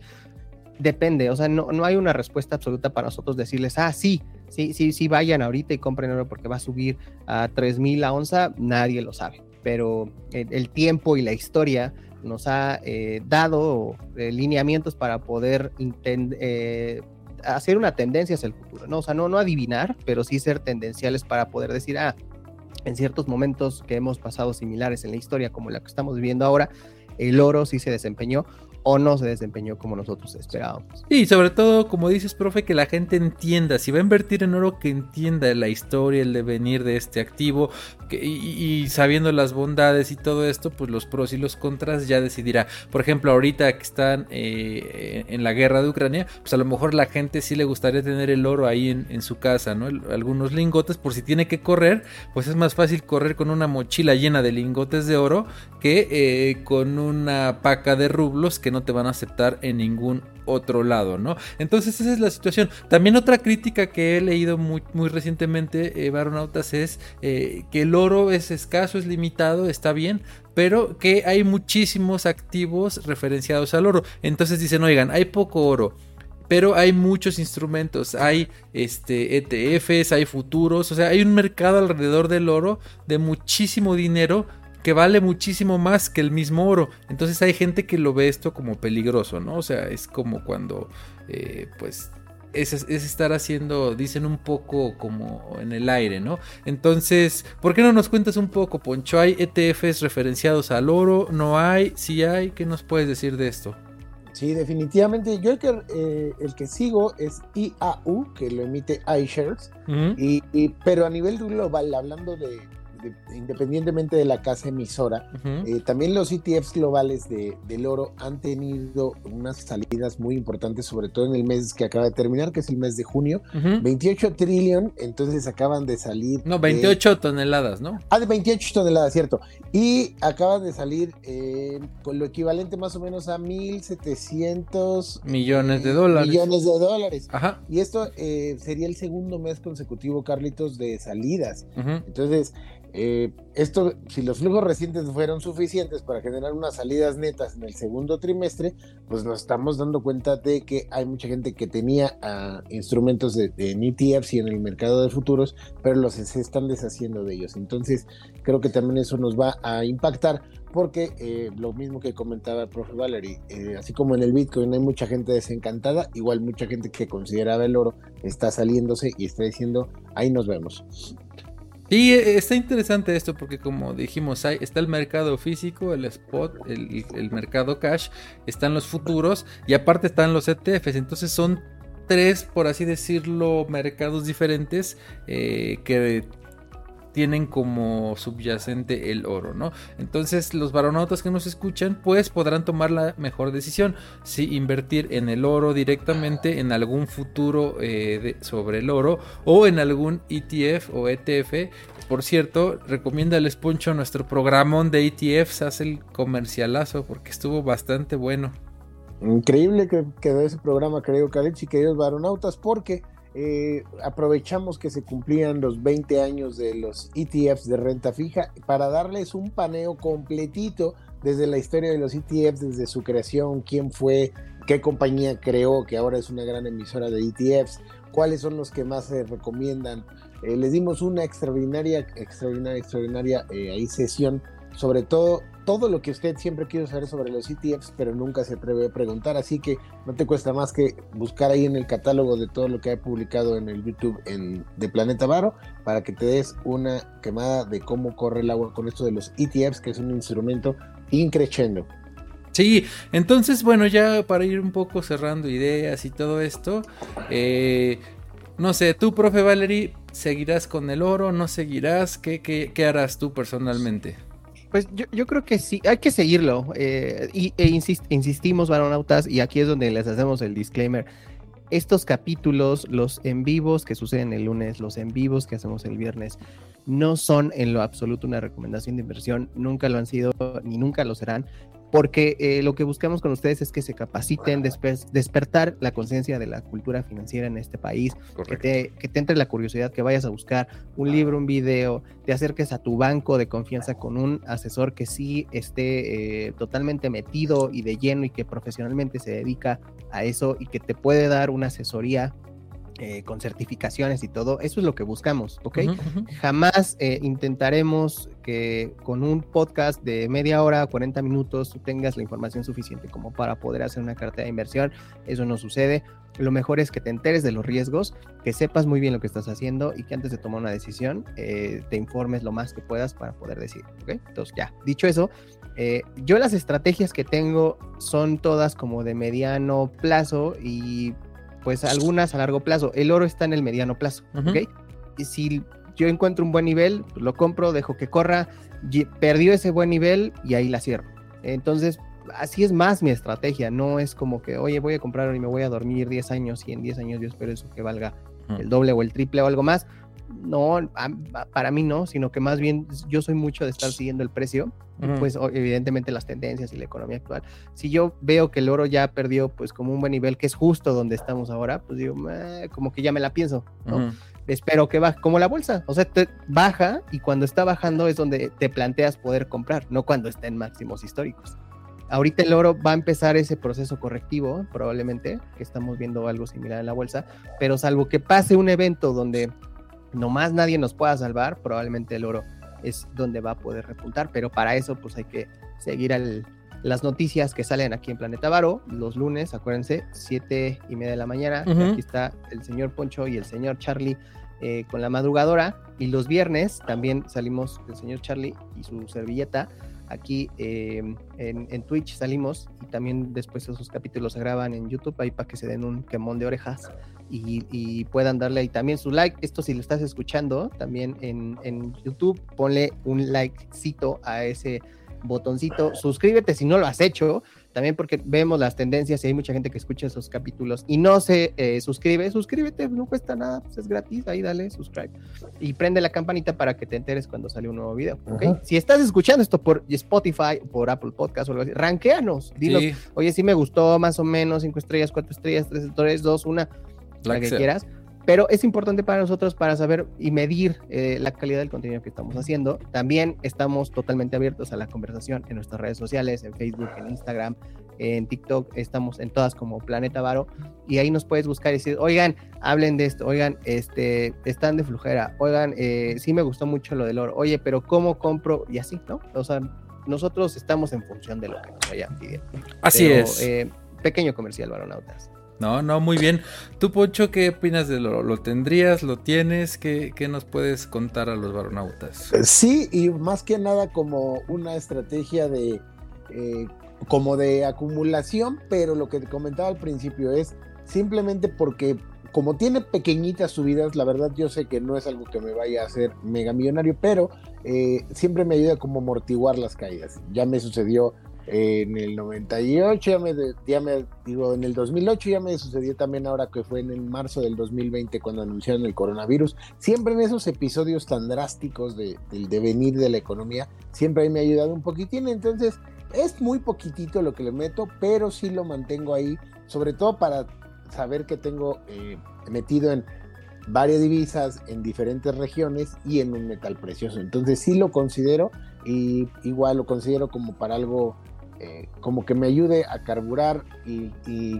Speaker 3: depende, o sea, no, no hay una respuesta absoluta para nosotros decirles, ah, sí, sí, sí, sí, vayan ahorita y compren oro porque va a subir a 3000 a onza, nadie lo sabe, pero el, tiempo y la historia nos ha eh, dado eh, lineamientos para poder eh, hacer una tendencia hacia el futuro, ¿no? O sea, no, no adivinar, pero sí ser tendenciales para poder decir, ah, en ciertos momentos que hemos pasado similares en la historia como la que estamos viviendo ahora, el oro sí se desempeñó o no se desempeñó como nosotros esperábamos.
Speaker 1: Y sobre todo, como dices, profe, que la gente entienda, si va a invertir en oro, que entienda la historia, el devenir de este activo, y, sabiendo las bondades y todo esto, pues los pros y los contras ya decidirá. Por ejemplo, ahorita que están eh, en la guerra de Ucrania, pues a lo mejor la gente sí le gustaría tener el oro ahí en, su casa, ¿no? algunos lingotes, por si tiene que correr, pues es más fácil correr con una mochila llena de lingotes de oro que eh, con una paca de rublos que no te van a aceptar en ningún otro lado, ¿no? Entonces esa es la situación. También otra crítica que he leído muy, muy recientemente, eh, Baronautas, es eh, que el oro es escaso, es limitado, está bien, pero que hay muchísimos activos referenciados al oro. Entonces dicen, oigan, hay poco oro. Pero hay muchos instrumentos, hay este, ETFs, hay futuros, o sea, hay un mercado alrededor del oro de muchísimo dinero que vale muchísimo más que el mismo oro. Entonces hay gente que lo ve esto como peligroso, ¿no? O sea, es como cuando, eh, pues, es, estar haciendo, dicen un poco como en el aire, ¿no? Entonces, ¿por qué no nos cuentas un poco, Poncho? ¿Hay ETFs referenciados al oro? ¿No hay? ¿Sí hay? ¿Qué nos puedes decir de esto?
Speaker 4: Sí, definitivamente. Yo el que, eh, el que sigo es IAU, que lo emite iShares, y, pero a nivel global, hablando de, independientemente de la casa emisora, eh, también los ETFs globales de, del oro han tenido unas salidas muy importantes, sobre todo en el mes que acaba de terminar, que es el mes de junio. 28 trillón, entonces acaban de salir.
Speaker 1: No, 28 toneladas, ¿no?
Speaker 4: Ah, de 28 toneladas, cierto. Y acaban de salir eh, con lo equivalente más o menos a 1.700
Speaker 1: millones de dólares.
Speaker 4: Millones de dólares.
Speaker 1: Ajá.
Speaker 4: Y esto eh, sería el segundo mes consecutivo, Carlitos, de salidas. Entonces, eh, esto, si los flujos recientes fueron suficientes para generar unas salidas netas en el segundo trimestre, pues nos estamos dando cuenta de que hay mucha gente que tenía ah, instrumentos de, en ETFs y en el mercado de futuros, pero los se están deshaciendo de ellos. Entonces, creo que también eso nos va a impactar porque eh, lo mismo que comentaba el profe Valery, eh, así como en el Bitcoin hay mucha gente desencantada, igual mucha gente que consideraba el oro está saliéndose y está diciendo, ahí nos vemos.
Speaker 1: Y eh, está interesante esto porque como dijimos, hay, está el mercado físico, el spot, el, mercado cash, están los futuros y aparte están los ETFs. Entonces son tres, por así decirlo, mercados diferentes eh, que tienen como subyacente el oro, ¿no? Entonces los baronautas que nos escuchan pues podrán tomar la mejor decisión si invertir en el oro directamente en algún futuro eh, sobre el oro o en algún ETF o ETF. Por cierto, recomienda el Poncho nuestro programón de ETFs, hace el comercialazo porque estuvo bastante bueno.
Speaker 4: Increíble que quedó ese programa, creo, Calix y queridos baronautas, porque eh, aprovechamos que se cumplían los 20 años de los ETFs de renta fija para darles un paneo completito desde la historia de los ETFs, desde su creación, quién fue, qué compañía creó, que ahora es una gran emisora de ETFs, cuáles son los que más se recomiendan. Eh, les dimos una extraordinaria, extraordinaria, extraordinaria eh, sesión, sobre todo todo lo que usted siempre quiere saber sobre los ETFs, pero nunca se atreve a preguntar. Así que no te cuesta más que buscar ahí en el catálogo de todo lo que ha publicado en el YouTube en, de Planeta Varo para que te des una quemada de cómo corre el agua con esto de los ETFs, que es un instrumento increchendo.
Speaker 1: Sí, entonces, bueno, ya para ir un poco cerrando ideas y todo esto, eh, no sé, tú, profe Valery, ¿seguirás con el oro? ¿No seguirás? ¿Qué, qué, qué harás tú personalmente?
Speaker 3: Pues yo, creo que sí, hay que seguirlo. Eh, y, e insistimos, varonautas, y aquí es donde les hacemos el disclaimer. Estos capítulos, los en vivos que suceden el lunes, los en vivos que hacemos el viernes, no son en lo absoluto una recomendación de inversión, nunca lo han sido ni nunca lo serán porque eh, lo que buscamos con ustedes es que se capaciten, despertar la conciencia de la cultura financiera en este país, que te, que te, entre la curiosidad, que vayas a buscar un libro, un video, te acerques a tu banco de confianza con un asesor que sí esté eh, totalmente metido y de lleno y que profesionalmente se dedica a eso y que te puede dar una asesoría eh, con certificaciones y todo, eso es lo que buscamos, ¿ok? Jamás eh, intentaremos que con un podcast de media hora, 40 minutos, tengas la información suficiente como para poder hacer una cartera de inversión. Eso no sucede. Lo mejor es que te enteres de los riesgos, que sepas muy bien lo que estás haciendo y que antes de tomar una decisión eh, te informes lo más que puedas para poder decir, ¿ok? Entonces ya, dicho eso, Eh, yo las estrategias que tengo son todas como de mediano plazo y pues algunas a largo plazo. El oro está en el mediano plazo, ¿ok? Y si yo encuentro un buen nivel, pues lo compro, dejo que corra, perdió ese buen nivel y ahí la cierro. Entonces, así es más mi estrategia, no es como que, oye, voy a comprar y me voy a dormir 10 años y en 10 años yo espero eso que valga el doble o el triple o algo más. No, para mí no, sino que más bien yo soy mucho de estar siguiendo el precio, pues evidentemente las tendencias y la economía actual. Si yo veo que el oro ya perdió pues como un buen nivel, que es justo donde estamos ahora, pues digo, como que ya me la pienso, ¿no? Espero que baje, como la bolsa, o sea, te baja y cuando está bajando es donde te planteas poder comprar, no cuando está en máximos históricos. Ahorita el oro va a empezar ese proceso correctivo, probablemente, que estamos viendo algo similar en la bolsa, pero salvo que pase un evento donde nomás nadie nos pueda salvar, probablemente el oro es donde va a poder repuntar, pero para eso pues hay que seguir las noticias que salen aquí en Planeta Varo los lunes, acuérdense, siete y media de la mañana, aquí está el señor Poncho y el señor Charlie eh, con la madrugadora, y los viernes también salimos el señor Charlie y su servilleta aquí em, en, Twitch salimos y también después esos capítulos se graban en YouTube ahí para que se den un quemón de orejas y, puedan darle ahí también su like. Esto si lo estás escuchando también en, en YouTube, ponle un likecito a ese botoncito, suscríbete si no lo has hecho, también porque vemos las tendencias y hay mucha gente que escucha esos capítulos y no se eh, suscribe, suscríbete, no cuesta nada, pues es gratis, ahí dale subscribe. Y prende la campanita para que te enteres cuando sale un nuevo video, Si estás escuchando esto por Spotify, por Apple Podcast o algo así, ranqueanos, dinos, oye, si me gustó más o menos, cinco estrellas, cuatro estrellas, tres estrellas, dos, una, la que quieras pero es importante para nosotros para saber y medir eh, la calidad del contenido que estamos haciendo. También estamos totalmente abiertos a la conversación en nuestras redes sociales, en Facebook, en Instagram, en TikTok, estamos en todas como Planeta Varo y ahí nos puedes buscar y decir, oigan, hablen de esto, oigan, este, están de flujera, oigan, eh, sí me gustó mucho lo del oro, oye, pero ¿cómo compro? Y así, ¿no? O sea, nosotros estamos en función de lo que nos vayan pidiendo.
Speaker 1: Así es.
Speaker 3: Eh, pequeño comercial, Varonautas.
Speaker 1: No, no, muy bien. ¿Tú, Poncho, qué opinas de lo, lo tendrías? ¿Lo tienes? ¿Qué, ¿Qué, nos puedes contar a los varonautas?
Speaker 4: Eh, sí, y más que nada como una estrategia de eh, como de acumulación, pero lo que te comentaba al principio es simplemente porque como tiene pequeñitas subidas, la verdad yo sé que no es algo que me vaya a hacer mega millonario, pero eh, siempre me ayuda como amortiguar las caídas. Ya me sucedió en el 98, ya me, ya me, digo, en el 2008 ya me sucedió también ahora que fue en el marzo del 2020 cuando anunciaron el coronavirus. Siempre en esos episodios tan drásticos de, del devenir de la economía, siempre ahí me ha ayudado un poquitín. Entonces, es muy poquitito lo que le meto, pero sí lo mantengo ahí, sobre todo para saber que tengo eh, metido en varias divisas en diferentes regiones y en un metal precioso. Entonces sí lo considero y igual lo considero como para algo eh, como que me ayude a carburar y,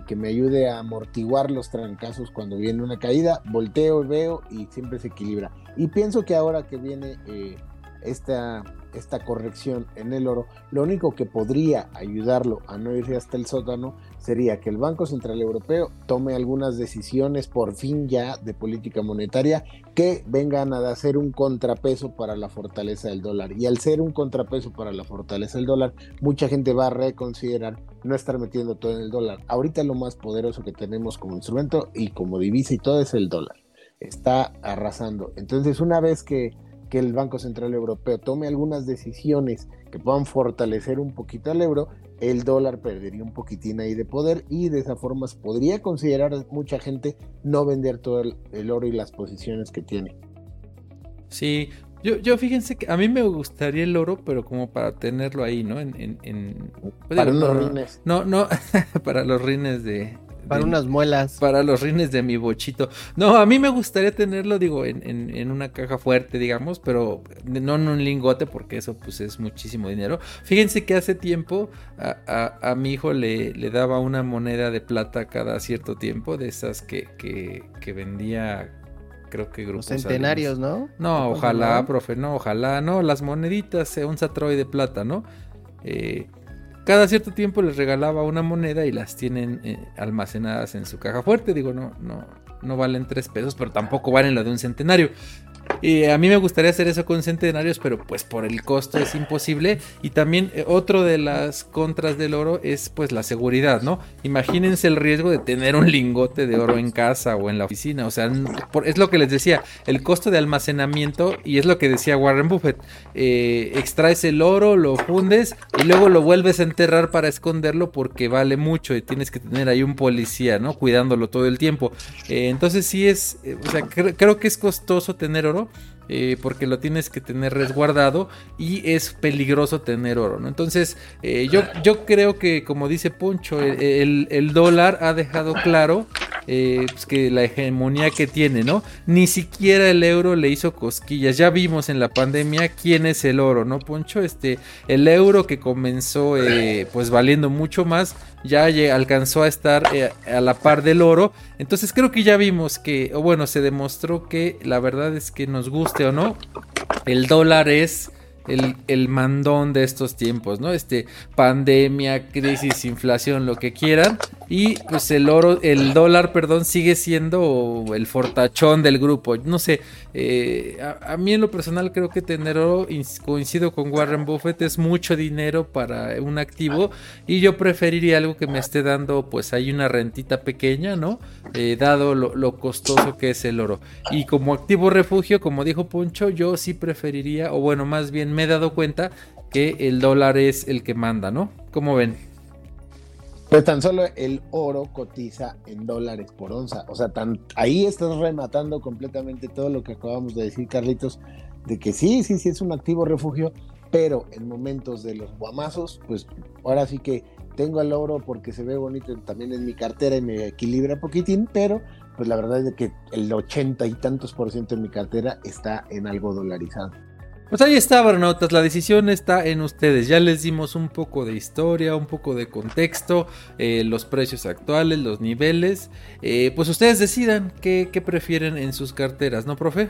Speaker 4: que me ayude a amortiguar los trancazos cuando viene una caída. Volteo, veo y siempre se equilibra. Y pienso que ahora que viene eh, esta esta corrección en el oro, lo único que podría ayudarlo a no irse hasta el sótano sería que el Banco Central Europeo tome algunas decisiones por fin ya de política monetaria que vengan a hacer un contrapeso para la fortaleza del dólar. Y al ser un contrapeso para la fortaleza del dólar, mucha gente va a reconsiderar no estar metiendo todo en el dólar. Ahorita lo más poderoso que tenemos como instrumento y como divisa y todo es el dólar. Está arrasando. Entonces, una vez que que el Banco Central Europeo tome algunas decisiones que puedan fortalecer un poquito al euro, el dólar perdería un poquitín ahí de poder y de esa forma podría considerar mucha gente no vender todo el, oro y las posiciones que tiene.
Speaker 1: Sí, yo, yo fíjense que a mí me gustaría el oro, pero como para tenerlo ahí, ¿no? En,
Speaker 4: para los rines.
Speaker 1: No, no, <laughs> para los rines de,
Speaker 3: para unas muelas.
Speaker 1: Para los rines de mi bochito. No, a mí me gustaría tenerlo, digo, en, una caja fuerte, digamos, pero no en un lingote, porque eso pues es muchísimo dinero. Fíjense que hace tiempo a, mi hijo le, le, daba una moneda de plata cada cierto tiempo, de esas que, que, vendía creo que grupos.
Speaker 3: centenarios, ¿no?
Speaker 1: No, ojalá, profe, no, ojalá, no, las moneditas, un satroy de plata, ¿no? Eh, cada cierto tiempo les regalaba una moneda y las tienen eh, almacenadas en su caja fuerte. Digo, no, no, no valen tres pesos, pero tampoco valen lo de un centenario. Y a mí me gustaría hacer eso con centenarios, pero pues por el costo es imposible. Y también eh, otro de las contras del oro es pues la seguridad, ¿no? Imagínense el riesgo de tener un lingote de oro en casa o en la oficina. O sea, es lo que les decía, el costo de almacenamiento, y es lo que decía Warren Buffett, eh, extraes el oro, lo fundes y luego lo vuelves a enterrar para esconderlo porque vale mucho y tienes que tener ahí un policía, ¿no? Cuidándolo todo el tiempo. Eh, entonces sí es, o sea, creo que es costoso tener oro. Eh, porque lo tienes que tener resguardado y es peligroso tener oro, ¿no? Entonces, eh, yo, yo creo que, como dice Poncho, el, dólar ha dejado claro eh, pues que la hegemonía que tiene, ¿no? Ni siquiera el euro le hizo cosquillas. Ya vimos en la pandemia quién es el oro, ¿no, Poncho? Este, el euro que comenzó pues valiendo mucho más, ya alcanzó a estar a la par del oro. Entonces creo que ya vimos que, o bueno, se demostró que la verdad es que nos guste o no, el dólar es el, mandón de estos tiempos, ¿no? Este, pandemia, crisis, inflación, lo que quieran. Y pues el oro, el dólar, perdón, sigue siendo el fortachón del grupo. No sé, eh, a, mí en lo personal creo que tener oro, coincido con Warren Buffett, es mucho dinero para un activo. Y yo preferiría algo que me esté dando, pues hay una rentita pequeña, ¿no? Eh, dado lo, lo costoso que es el oro. Y como activo refugio, como dijo Poncho, yo sí preferiría, o bueno, más bien he dado cuenta que el dólar es el que manda, ¿no? ¿Cómo ven?
Speaker 4: Pues tan solo el oro cotiza en dólares por onza. O sea, tan, ahí estás rematando completamente todo lo que acabamos de decir, Carlitos, de que sí, sí, sí es un activo refugio, pero en momentos de los guamazos, pues ahora sí que tengo el oro porque se ve bonito también en mi cartera y me equilibra poquitín, pero pues la verdad es que el ochenta y tantos por ciento de mi cartera está en algo dolarizado.
Speaker 1: Pues ahí está, Barnautas, la decisión está en ustedes. Ya les dimos un poco de historia, un poco de contexto, eh, los precios actuales, los niveles. Eh, pues ustedes decidan qué, prefieren en sus carteras, ¿no, profe?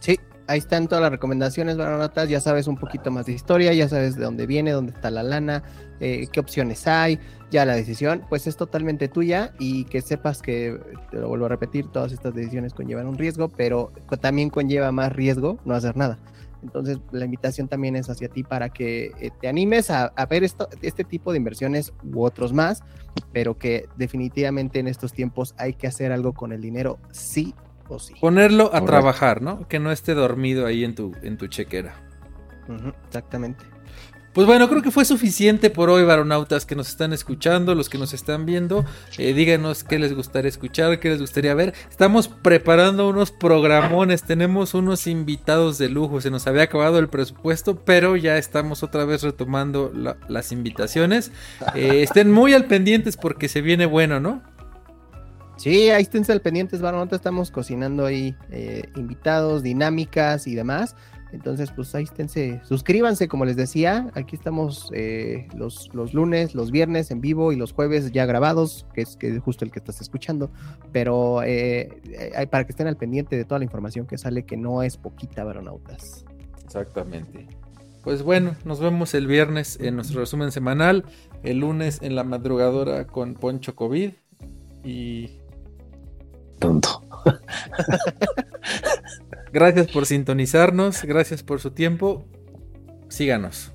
Speaker 3: Sí, ahí están todas las recomendaciones, Barnautas. Ya sabes un poquito más de historia, ya sabes de dónde viene, dónde está la lana, eh, qué opciones hay. Ya la decisión, pues es totalmente tuya y que sepas que, te lo vuelvo a repetir, todas estas decisiones conllevan un riesgo, pero también conlleva más riesgo no hacer nada. Entonces, la invitación también es hacia ti para que eh, te animes a, ver esto, este tipo de inversiones u otros más, pero que definitivamente en estos tiempos hay que hacer algo con el dinero, sí o sí.
Speaker 1: Ponerlo a trabajar, ¿no? Que no esté dormido ahí en tu, en tu chequera.
Speaker 3: exactamente.
Speaker 1: Pues bueno, creo que fue suficiente por hoy, varonautas que nos están escuchando, los que nos están viendo. Eh, díganos qué les gustaría escuchar, qué les gustaría ver. Estamos preparando unos programones, tenemos unos invitados de lujo. Se nos había acabado el presupuesto, pero ya estamos otra vez retomando las invitaciones. Eh, estén muy al pendientes porque se viene bueno, ¿no?
Speaker 3: Sí, ahí estén al pendientes, varonautas. Estamos cocinando ahí eh, invitados, dinámicas y demás. Entonces, pues ahí esténse, suscríbanse, como les decía. Aquí estamos eh, los, los, lunes, los viernes en vivo y los jueves ya grabados, que es, que justo el que estás escuchando. Pero eh, para que estén al pendiente de toda la información que sale, que no es poquita, varonautas.
Speaker 1: Exactamente. Pues bueno, nos vemos el viernes en nuestro resumen semanal, el lunes en la madrugadora con Poncho COVID y...
Speaker 4: Tonto. <laughs>
Speaker 1: Gracias por sintonizarnos, gracias por su tiempo. Síganos.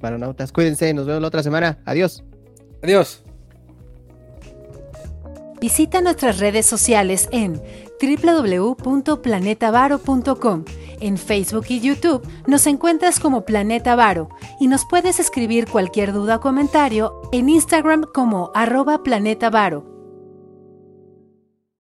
Speaker 3: Baronautas, cuídense, nos vemos la otra semana. Adiós.
Speaker 1: Adiós.
Speaker 2: Visita nuestras redes sociales en www.planetavaro.com. En Facebook y YouTube nos encuentras como Planeta Varo y nos puedes escribir cualquier duda o comentario en Instagram como arroba Planeta Varo.